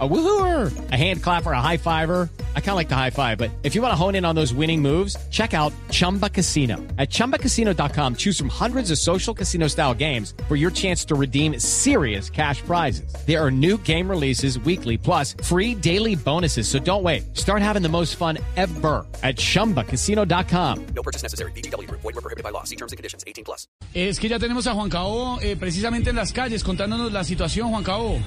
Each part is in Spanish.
A woohooer, a hand clapper, a high fiver. I kind of like the high five, but if you want to hone in on those winning moves, check out Chumba Casino. At ChumbaCasino.com, choose from hundreds of social casino style games for your chance to redeem serious cash prizes. There are new game releases weekly, plus free daily bonuses. So don't wait. Start having the most fun ever at ChumbaCasino.com. No purchase necessary. BGW. Void were prohibited by law. See terms and conditions. 18 plus. Es que ya tenemos a Juan Cabo eh, precisamente en las calles contándonos la situación, Juan Cabo.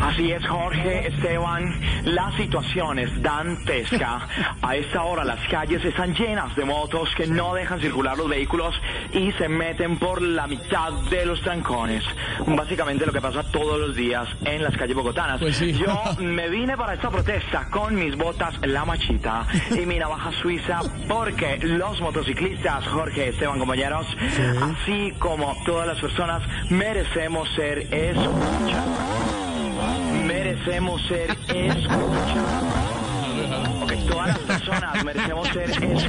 Así es, Jorge, Esteban. La situación es dantesca. A esta hora las calles están llenas de motos que no dejan circular los vehículos y se meten por la mitad de los trancones. Básicamente lo que pasa todos los días en las calles bogotanas. Pues sí. Yo me vine para esta protesta con mis botas La Machita y mi navaja suiza porque los motociclistas, Jorge, Esteban, compañeros, así como todas las personas, merecemos ser escuchados merecemos ser escuchados. Ok, todas las personas merecemos ser escuchadas.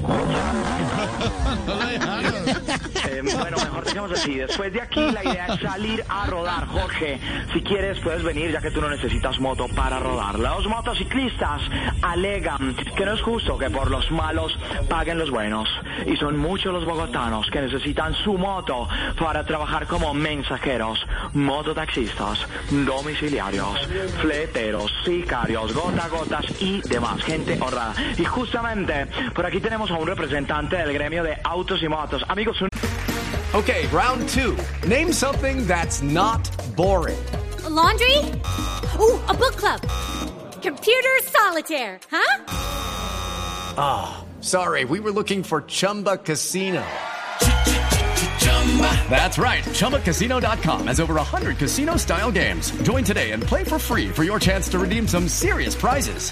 Eh, bueno, mejor dejemos así. Después de aquí, la idea es salir a rodar. Jorge, si quieres, puedes venir, ya que tú no necesitas moto para rodar. Los motociclistas alegan que no es justo que por los malos paguen los buenos. Y son muchos los bogotanos que necesitan su moto para trabajar como mensajeros, mototaxistas, domiciliarios, fleteros, sicarios, gota gotas y demás. Gente honrada. Y justamente por aquí tenemos a un representante del gremio de autos y motos. Amigos, un Okay, round two. Name something that's not boring. A laundry? Ooh, a book club. Computer solitaire, huh? Ah, sorry, we were looking for Chumba Casino. That's right. ChumbaCasino.com has over 100 casino style games. Join today and play for free for your chance to redeem some serious prizes.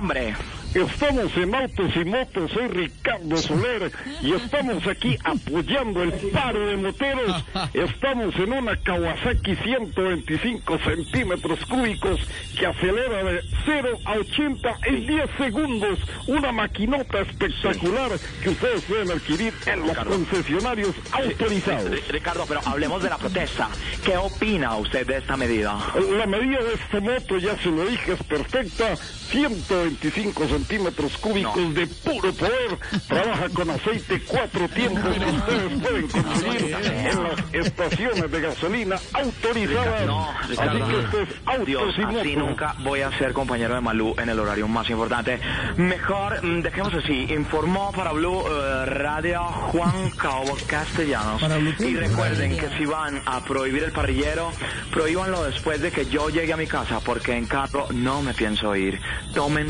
Hombre. Estamos en Autos y Motos, soy Ricardo Soler y estamos aquí apoyando el paro de moteros. Estamos en una Kawasaki 125 centímetros cúbicos que acelera de 0 a 80 en 10 segundos. Una maquinota espectacular que ustedes pueden adquirir en los concesionarios autorizados. Ri- Ricardo, pero hablemos de la protesta. ¿Qué opina usted de esta medida? La medida de esta moto, ya se lo dije, es perfecta. 125 centímetros cúbicos No. de puro poder. Trabaja con aceite cuatro tiempos que ustedes pueden conseguir en las estaciones de gasolina autorizadas. No, Así que esto es Dios, así nunca voy a ser compañero de Malú en el horario más importante. Mejor, mm, dejemos así, informó para Blue eh, Radio Juan Cabo Castellanos. Y recuerden que si van a prohibir el parrillero, prohíbanlo después de que yo llegue a mi casa, porque en carro no me pienso ir. Tomen